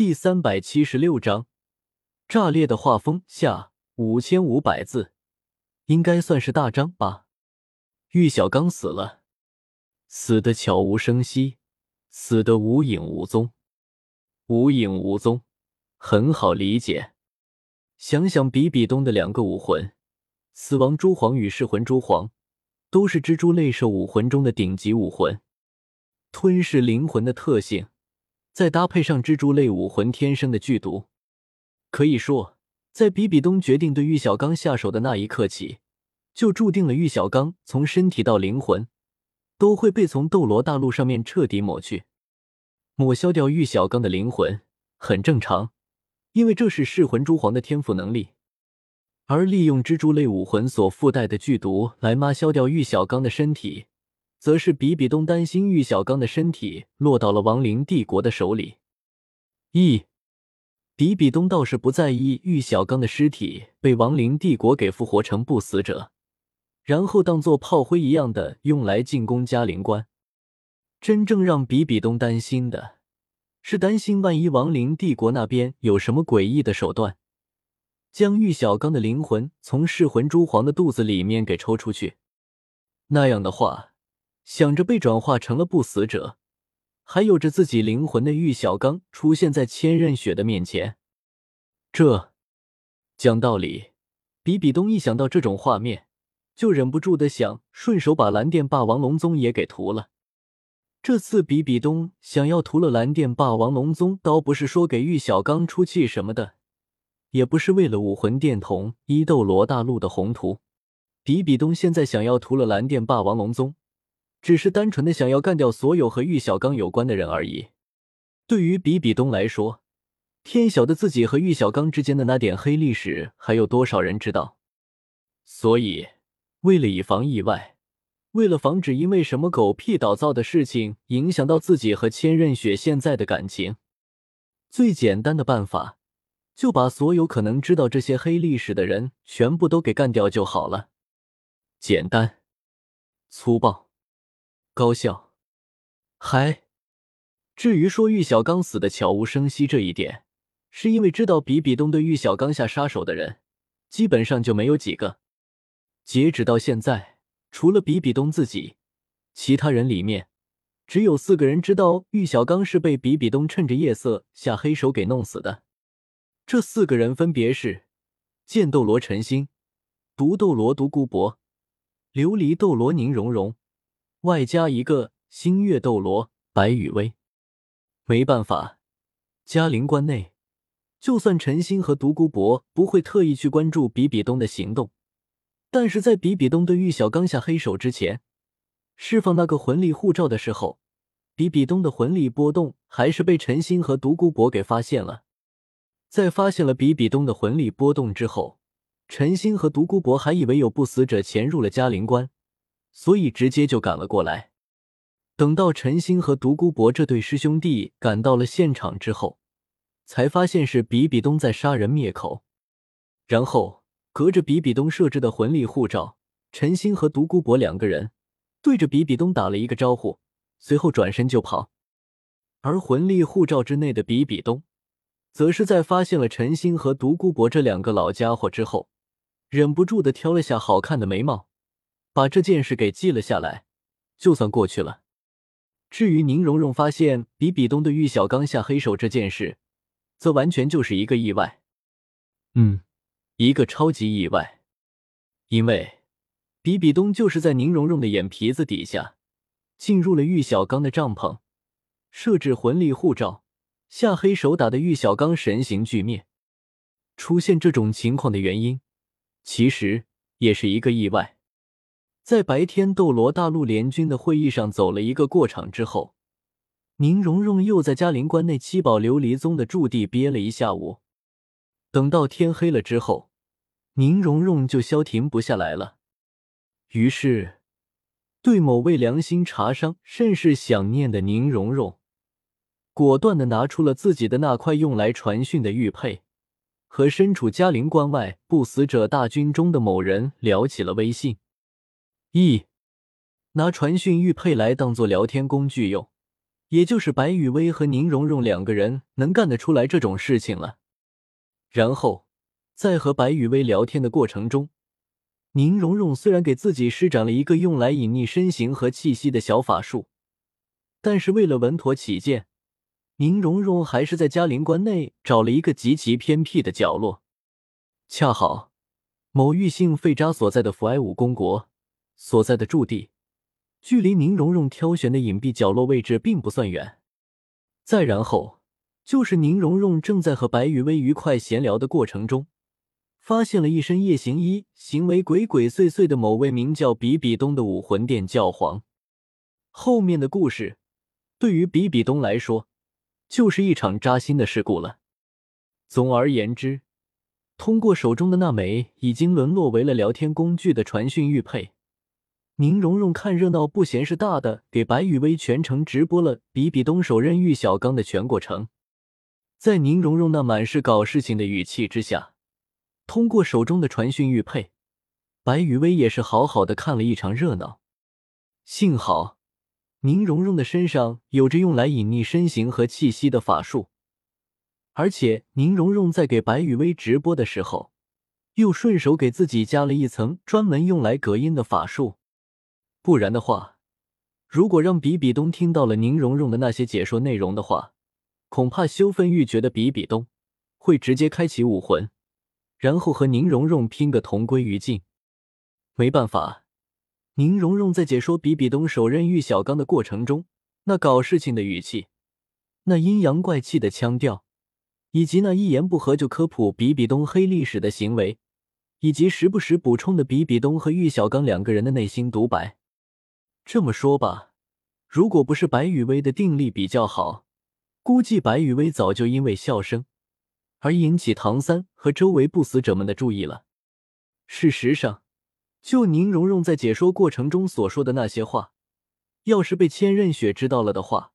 第三百七十六章，炸裂的画风下五千五百字，应该算是大章吧。玉小刚死了，死的悄无声息，死的无影无踪。无影无踪，很好理解。想想比比东的两个武魂，死亡蛛皇与噬魂蛛皇，都是蜘蛛类兽武魂中的顶级武魂，吞噬灵魂的特性。再搭配上蜘蛛类武魂天生的剧毒，可以说，在比比东决定对玉小刚下手的那一刻起，就注定了玉小刚从身体到灵魂都会被从斗罗大陆上面彻底抹去。抹消掉玉小刚的灵魂很正常，因为这是噬魂蛛皇的天赋能力。而利用蜘蛛类武魂所附带的剧毒来抹消掉玉小刚的身体。则是比比东担心玉小刚的身体落到了亡灵帝国的手里。一，比比东倒是不在意玉小刚的尸体被亡灵帝国给复活成不死者，然后当做炮灰一样的用来进攻嘉陵关。真正让比比东担心的是，担心万一亡灵帝国那边有什么诡异的手段，将玉小刚的灵魂从噬魂蛛皇的肚子里面给抽出去，那样的话。想着被转化成了不死者，还有着自己灵魂的玉小刚出现在千仞雪的面前，这讲道理，比比东一想到这种画面，就忍不住的想顺手把蓝电霸王龙宗也给屠了。这次比比东想要屠了蓝电霸王龙宗，倒不是说给玉小刚出气什么的，也不是为了武魂殿统一斗罗大陆的宏图。比比东现在想要屠了蓝电霸王龙宗。只是单纯的想要干掉所有和玉小刚有关的人而已。对于比比东来说，天晓得自己和玉小刚之间的那点黑历史还有多少人知道？所以，为了以防意外，为了防止因为什么狗屁倒灶的事情影响到自己和千仞雪现在的感情，最简单的办法就把所有可能知道这些黑历史的人全部都给干掉就好了。简单，粗暴。高效，还至于说玉小刚死的悄无声息这一点，是因为知道比比东对玉小刚下杀手的人，基本上就没有几个。截止到现在，除了比比东自己，其他人里面只有四个人知道玉小刚是被比比东趁着夜色下黑手给弄死的。这四个人分别是剑斗罗陈星、毒斗罗独孤博、琉璃斗罗宁荣荣。外加一个星月斗罗白羽薇，没办法，嘉陵关内，就算陈星和独孤博不会特意去关注比比东的行动，但是在比比东对玉小刚下黑手之前，释放那个魂力护罩的时候，比比东的魂力波动还是被陈星和独孤博给发现了。在发现了比比东的魂力波动之后，陈星和独孤博还以为有不死者潜入了嘉陵关。所以直接就赶了过来。等到陈星和独孤博这对师兄弟赶到了现场之后，才发现是比比东在杀人灭口。然后隔着比比东设置的魂力护罩，陈星和独孤博两个人对着比比东打了一个招呼，随后转身就跑。而魂力护罩之内的比比东，则是在发现了陈星和独孤博这两个老家伙之后，忍不住的挑了下好看的眉毛。把这件事给记了下来，就算过去了。至于宁荣荣发现比比东对玉小刚下黑手这件事，则完全就是一个意外。嗯，一个超级意外。因为比比东就是在宁荣荣的眼皮子底下进入了玉小刚的帐篷，设置魂力护罩，下黑手打的玉小刚神形俱灭。出现这种情况的原因，其实也是一个意外。在白天斗罗大陆联军的会议上走了一个过场之后，宁荣荣又在嘉陵关内七宝琉璃宗的驻地憋了一下午。等到天黑了之后，宁荣荣就消停不下来了。于是，对某位良心茶商甚是想念的宁荣荣，果断的拿出了自己的那块用来传讯的玉佩，和身处嘉陵关外不死者大军中的某人聊起了微信。一拿传讯玉佩来当做聊天工具用，也就是白雨薇和宁荣荣两个人能干得出来这种事情了。然后，在和白雨薇聊天的过程中，宁荣荣虽然给自己施展了一个用来隐匿身形和气息的小法术，但是为了稳妥起见，宁荣荣还是在嘉陵关内找了一个极其偏僻的角落，恰好某玉姓废渣所在的福埃武公国所在的驻地。距离宁荣荣挑选的隐蔽角落位置并不算远，再然后就是宁荣荣正在和白雨薇愉快闲聊的过程中，发现了一身夜行衣、行为鬼鬼祟祟的某位名叫比比东的武魂殿教皇。后面的故事对于比比东来说，就是一场扎心的事故了。总而言之，通过手中的那枚已经沦落为了聊天工具的传讯玉佩。宁荣荣看热闹不嫌事大的，给白雨薇全程直播了比比东手刃玉小刚的全过程。在宁荣荣那满是搞事情的语气之下，通过手中的传讯玉佩，白雨薇也是好好的看了一场热闹。幸好宁荣荣的身上有着用来隐匿身形和气息的法术，而且宁荣荣在给白雨薇直播的时候，又顺手给自己加了一层专门用来隔音的法术。不然的话，如果让比比东听到了宁荣荣的那些解说内容的话，恐怕羞愤欲绝的比比东会直接开启武魂，然后和宁荣荣拼个同归于尽。没办法，宁荣荣在解说比比东手刃玉小刚的过程中，那搞事情的语气，那阴阳怪气的腔调，以及那一言不合就科普比比东黑历史的行为，以及时不时补充的比比东和玉小刚两个人的内心独白。这么说吧，如果不是白雨薇的定力比较好，估计白雨薇早就因为笑声而引起唐三和周围不死者们的注意了。事实上，就宁荣荣在解说过程中所说的那些话，要是被千仞雪知道了的话，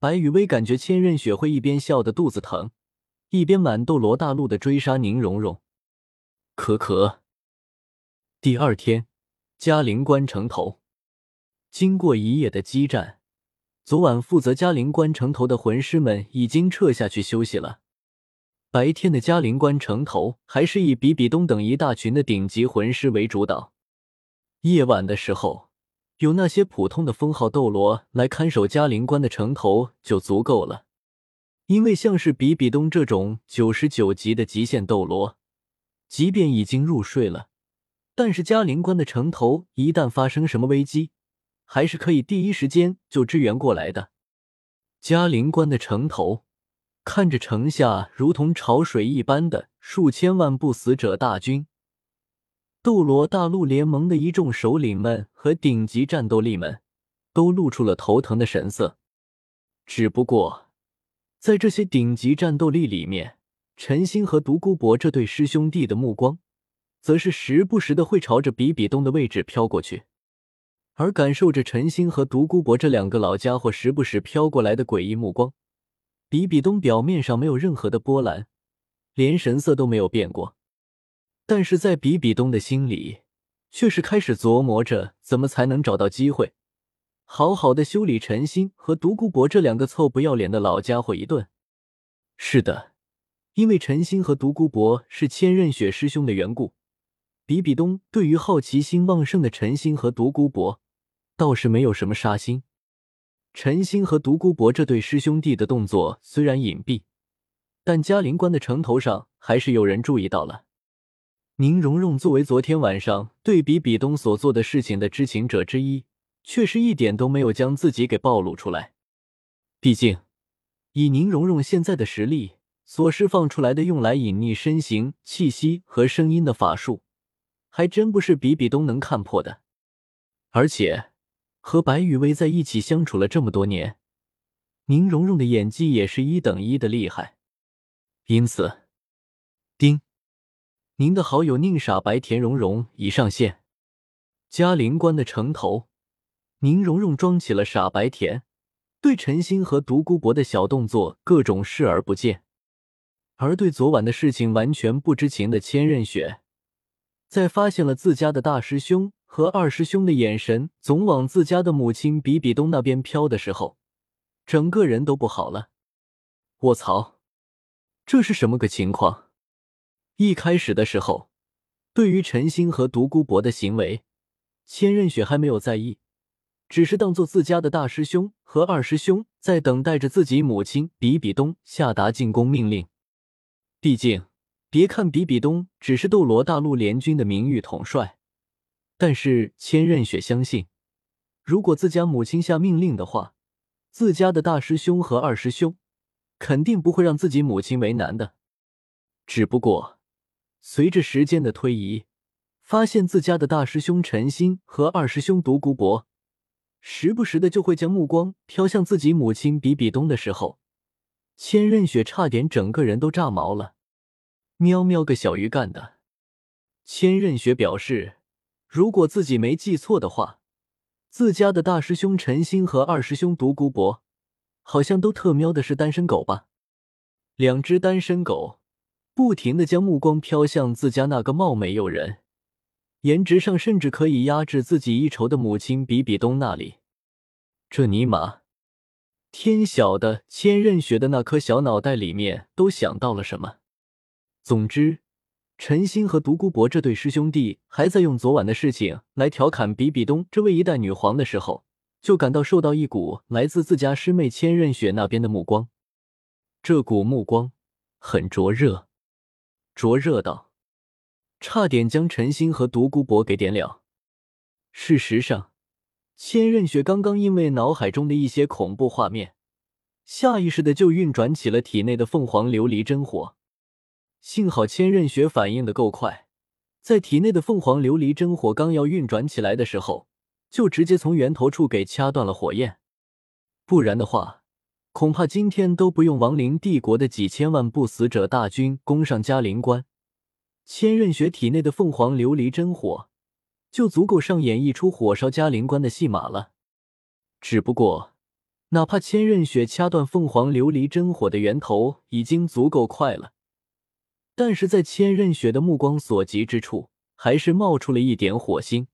白雨薇感觉千仞雪会一边笑得肚子疼，一边满斗罗大陆的追杀宁荣荣。可可。第二天，嘉陵关城头。经过一夜的激战，昨晚负责嘉陵关城头的魂师们已经撤下去休息了。白天的嘉陵关城头还是以比比东等一大群的顶级魂师为主导。夜晚的时候，有那些普通的封号斗罗来看守嘉陵关的城头就足够了。因为像是比比东这种九十九级的极限斗罗，即便已经入睡了，但是嘉陵关的城头一旦发生什么危机，还是可以第一时间就支援过来的。嘉陵关的城头看着城下如同潮水一般的数千万不死者大军，斗罗大陆联盟的一众首领们和顶级战斗力们都露出了头疼的神色。只不过，在这些顶级战斗力里面，陈星和独孤博这对师兄弟的目光，则是时不时的会朝着比比东的位置飘过去。而感受着陈星和独孤博这两个老家伙时不时飘过来的诡异目光，比比东表面上没有任何的波澜，连神色都没有变过。但是在比比东的心里，却是开始琢磨着怎么才能找到机会，好好的修理陈星和独孤博这两个臭不要脸的老家伙一顿。是的，因为陈星和独孤博是千仞雪师兄的缘故，比比东对于好奇心旺盛的陈星和独孤博。倒是没有什么杀心。陈星和独孤博这对师兄弟的动作虽然隐蔽，但嘉陵关的城头上还是有人注意到了。宁荣荣作为昨天晚上对比比东所做的事情的知情者之一，却是一点都没有将自己给暴露出来。毕竟，以宁荣荣现在的实力，所释放出来的用来隐匿身形、气息和声音的法术，还真不是比比东能看破的。而且。和白雨薇在一起相处了这么多年，宁荣荣的演技也是一等一的厉害。因此，丁，您的好友宁傻白田荣荣已上线。嘉陵关的城头，宁荣荣装起了傻白甜，对陈星和独孤博的小动作各种视而不见，而对昨晚的事情完全不知情的千仞雪，在发现了自家的大师兄。和二师兄的眼神总往自家的母亲比比东那边飘的时候，整个人都不好了。卧槽，这是什么个情况？一开始的时候，对于陈星和独孤博的行为，千仞雪还没有在意，只是当做自家的大师兄和二师兄在等待着自己母亲比比东下达进攻命令。毕竟，别看比比东只是斗罗大陆联军的名誉统帅，但是千仞雪相信，如果自家母亲下命令的话，自家的大师兄和二师兄肯定不会让自己母亲为难的。只不过，随着时间的推移，发现自家的大师兄陈心和二师兄独孤博，时不时的就会将目光飘向自己母亲比比东的时候。千仞雪差点整个人都炸毛了，喵喵个小鱼干的！千仞雪表示，如果自己没记错的话，自家的大师兄陈星和二师兄独孤博，好像都特喵的是单身狗吧？两只单身狗不停的将目光飘向自家那个貌美诱人、颜值上甚至可以压制自己一筹的母亲比比东那里，这尼玛！天晓得千仞雪的那颗小脑袋里面都想到了什么。总之，陈星和独孤博这对师兄弟还在用昨晚的事情来调侃比比东这位一代女皇的时候，就感到受到一股来自自家师妹千仞雪那边的目光。这股目光很灼热，灼热到差点将陈星和独孤博给点了。事实上。千仞雪刚刚因为脑海中的一些恐怖画面，下意识的就运转起了体内的凤凰琉璃真火。幸好千仞雪反应的够快，在体内的凤凰琉璃真火刚要运转起来的时候，就直接从源头处给掐断了火焰。不然的话，恐怕今天都不用亡灵帝国的几千万不死者大军攻上嘉陵关，千仞雪体内的凤凰琉璃真火。就足够上演一出火烧嘉陵关的戏码了。只不过，哪怕千仞雪掐断凤凰琉璃真火的源头已经足够快了，但是在千仞雪的目光所及之处，还是冒出了一点火星。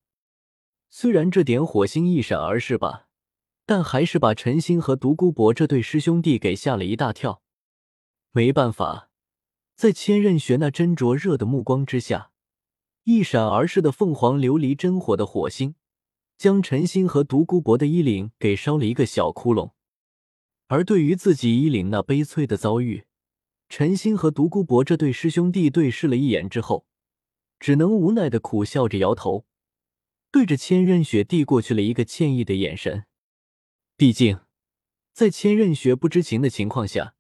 虽然这点火星一闪而逝吧，但还是把陈星和独孤博这对师兄弟给吓了一大跳。没办法，在千仞雪那斟酌热的目光之下。一闪而逝的凤凰琉璃真火的火星，将陈星和独孤博的衣领给烧了一个小窟窿。而对于自己衣领那悲催的遭遇，陈星和独孤博这对师兄弟对视了一眼之后，只能无奈的苦笑着摇头，对着千仞雪递过去了一个歉意的眼神。毕竟，在千仞雪不知情的情况下，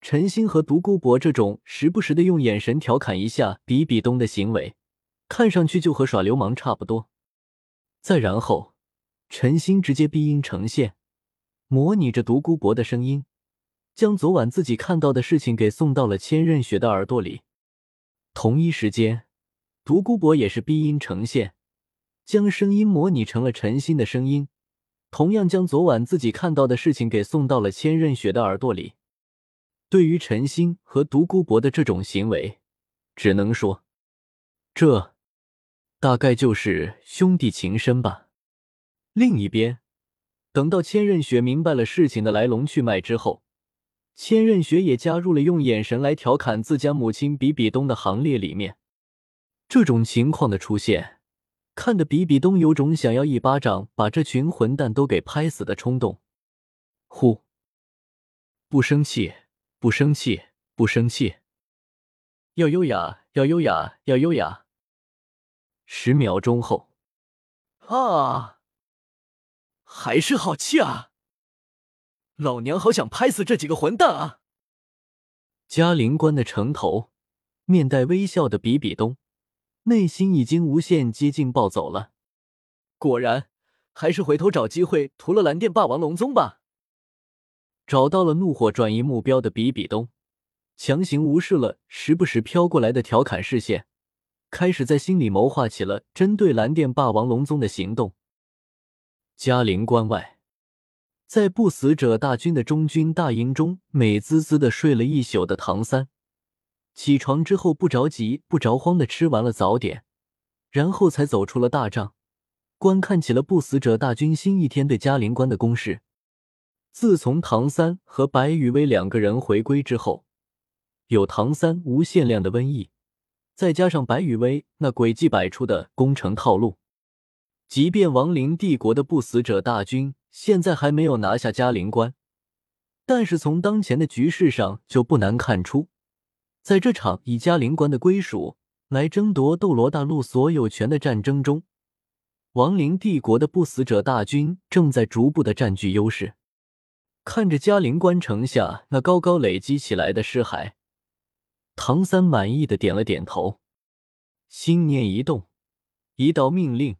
陈星和独孤博这种时不时的用眼神调侃一下比比东的行为。看上去就和耍流氓差不多。再然后，陈星直接闭音呈现，模拟着独孤博的声音，将昨晚自己看到的事情给送到了千仞雪的耳朵里。同一时间，独孤博也是逼音呈现，将声音模拟成了陈星的声音，同样将昨晚自己看到的事情给送到了千仞雪的耳朵里。对于陈星和独孤博的这种行为，只能说，这。大概就是兄弟情深吧。另一边，等到千仞雪明白了事情的来龙去脉之后，千仞雪也加入了用眼神来调侃自家母亲比比东的行列里面。这种情况的出现，看得比比东有种想要一巴掌把这群混蛋都给拍死的冲动。呼，不生气，不生气，不生气，要优雅，要优雅，要优雅。十秒钟后，啊，还是好气啊！老娘好想拍死这几个混蛋啊！嘉陵关的城头，面带微笑的比比东，内心已经无限接近暴走了。果然，还是回头找机会屠了蓝电霸王龙宗吧。找到了怒火转移目标的比比东，强行无视了时不时飘过来的调侃视线。开始在心里谋划起了针对蓝电霸王龙宗的行动。嘉陵关外，在不死者大军的中军大营中，美滋滋的睡了一宿的唐三，起床之后不着急不着慌的吃完了早点，然后才走出了大帐，观看起了不死者大军新一天对嘉陵关的攻势。自从唐三和白羽薇两个人回归之后，有唐三无限量的瘟疫，再加上白羽薇那诡计百出的攻城套路，即便亡灵帝国的不死者大军现在还没有拿下嘉陵关，但是从当前的局势上就不难看出，在这场以嘉陵关的归属来争夺斗罗大陆所有权的战争中。亡灵帝国的不死者大军正在逐步的占据优势。看着嘉陵关城下那高高累积起来的尸骸，唐三满意的点了点头，心念一动，一道命令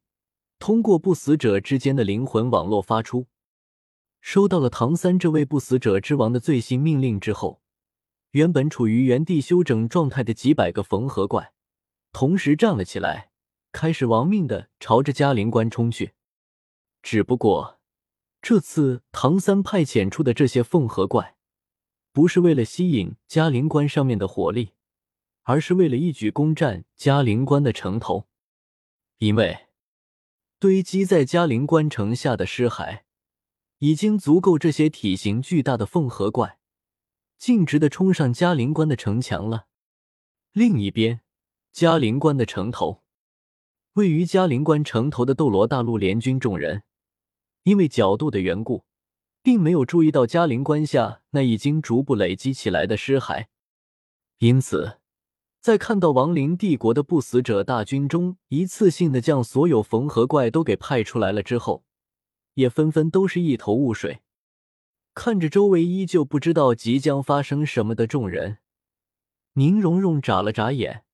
通过不死者之间的灵魂网络发出。收到了唐三这位不死者之王的最新命令之后，原本处于原地休整状态的几百个缝合怪同时站了起来。开始亡命的朝着嘉陵关冲去，只不过这次唐三派遣出的这些缝合怪，不是为了吸引嘉陵关上面的火力，而是为了一举攻占嘉陵关的城头。因为堆积在嘉陵关城下的尸骸，已经足够这些体型巨大的凤合怪径直的冲上嘉陵关的城墙了。另一边，嘉陵关的城头。位于嘉陵关城头的斗罗大陆联军众人，因为角度的缘故，并没有注意到嘉陵关下那已经逐步累积起来的尸骸。因此，在看到亡灵帝国的不死者大军中一次性的将所有缝合怪都给派出来了之后，也纷纷都是一头雾水。看着周围依旧不知道即将发生什么的众人，宁荣荣眨了眨眼。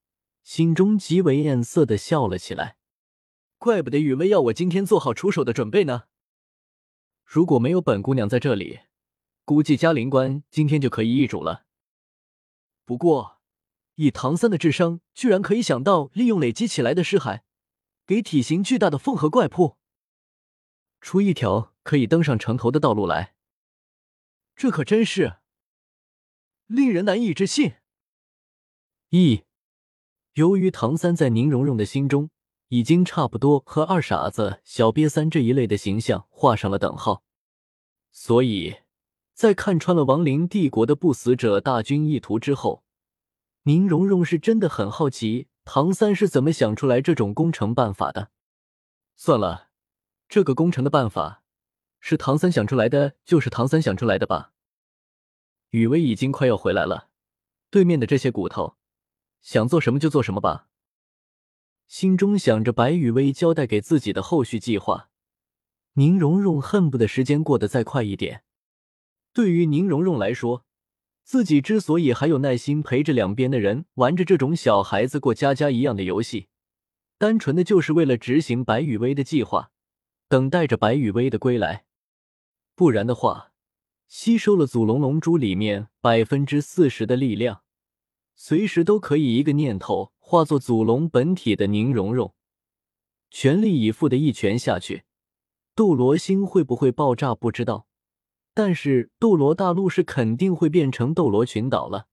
心中极为艳色的笑了起来，怪不得雨薇要我今天做好出手的准备呢。如果没有本姑娘在这里，估计嘉陵关今天就可以易主了。不过，以唐三的智商，居然可以想到利用累积起来的尸骸，给体型巨大的凤和怪铺出一条可以登上城头的道路来，这可真是令人难以置信。一。由于唐三在宁荣荣的心中已经差不多和二傻子、小瘪三这一类的形象画上了等号，所以，在看穿了亡灵帝国的不死者大军意图之后，宁荣荣是真的很好奇唐三是怎么想出来这种攻城办法的。算了，这个攻城的办法是唐三想出来的，就是唐三想出来的吧。雨薇已经快要回来了，对面的这些骨头。想做什么就做什么吧。心中想着白雨薇交代给自己的后续计划，宁荣荣恨不得时间过得再快一点。对于宁荣荣来说，自己之所以还有耐心陪着两边的人玩着这种小孩子过家家一样的游戏，单纯的就是为了执行白雨薇的计划，等待着白雨薇的归来。不然的话，吸收了祖龙龙珠里面百分之四十的力量。随时都可以一个念头化作祖龙本体的宁荣荣，全力以赴的一拳下去，斗罗星会不会爆炸不知道，但是斗罗大陆是肯定会变成斗罗群岛了。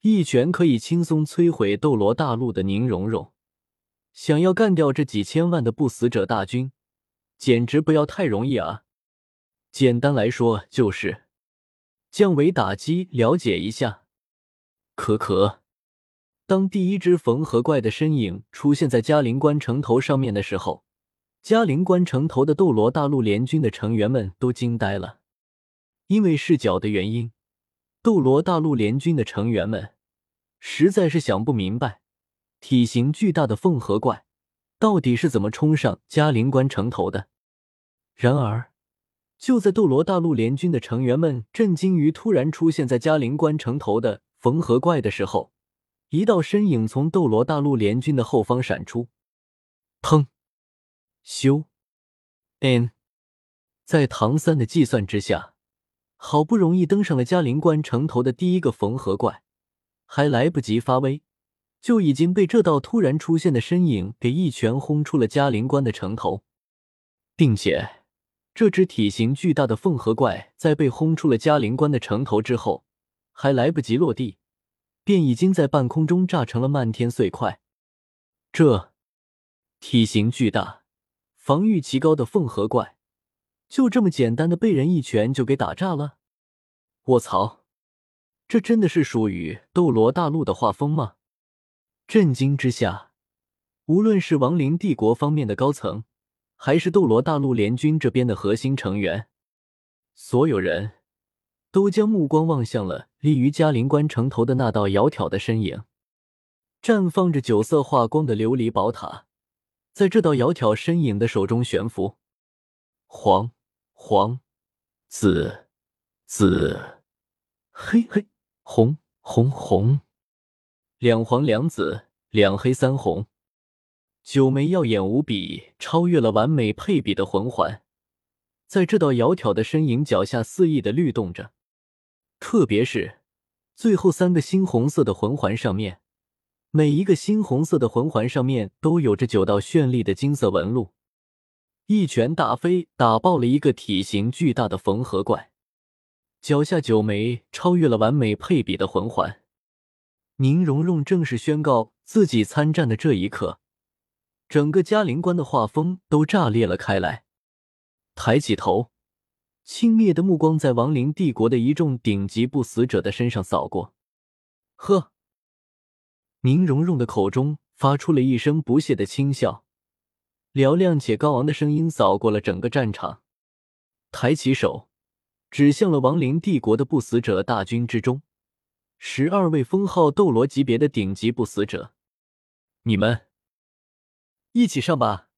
一拳可以轻松摧毁斗罗大陆的宁荣荣，想要干掉这几千万的不死者大军，简直不要太容易啊！简单来说就是降维打击，了解一下。可可，当第一只缝合怪的身影出现在嘉陵关城头上面的时候，嘉陵关城头的斗罗大陆联军的成员们都惊呆了。因为视角的原因，斗罗大陆联军的成员们实在是想不明白，体型巨大的缝合怪到底是怎么冲上嘉陵关城头的。然而，就在斗罗大陆联军的成员们震惊于突然出现在嘉陵关城头的。缝合怪的时候，一道身影从斗罗大陆联军的后方闪出，砰！修，n，在唐三的计算之下，好不容易登上了嘉陵关城头的第一个缝合怪，还来不及发威，就已经被这道突然出现的身影给一拳轰出了嘉陵关的城头，并且这只体型巨大的缝合怪在被轰出了嘉陵关的城头之后。还来不及落地，便已经在半空中炸成了漫天碎块。这体型巨大、防御极高的缝合怪，就这么简单的被人一拳就给打炸了？我操！这真的是属于斗罗大陆的画风吗？震惊之下，无论是亡灵帝国方面的高层，还是斗罗大陆联军这边的核心成员，所有人都将目光望向了立于嘉陵关城头的那道窈窕的身影。绽放着九色华光的琉璃宝塔，在这道窈窕身影的手中悬浮，黄黄紫紫黑黑红红红，两黄两紫两黑三红，九枚耀眼无比、超越了完美配比的魂环，在这道窈窕的身影脚下肆意的律动着。特别是最后三个猩红色的魂环上面。每一个猩红色的魂环上面都有着九道绚丽的金色纹路，一拳打飞，打爆了一个体型巨大的缝合怪。脚下九枚超越了完美配比的魂环，宁荣荣正式宣告自己参战的这一刻，整个嘉陵关的画风都炸裂了开来。抬起头，轻蔑的目光在亡灵帝国的一众顶级不死者的身上扫过，呵。宁荣荣的口中发出了一声不屑的轻笑，嘹亮且高昂的声音扫过了整个战场，抬起手指向了亡灵帝国的不死者大军之中，十二位封号斗罗级别的顶级不死者，你们一起上吧！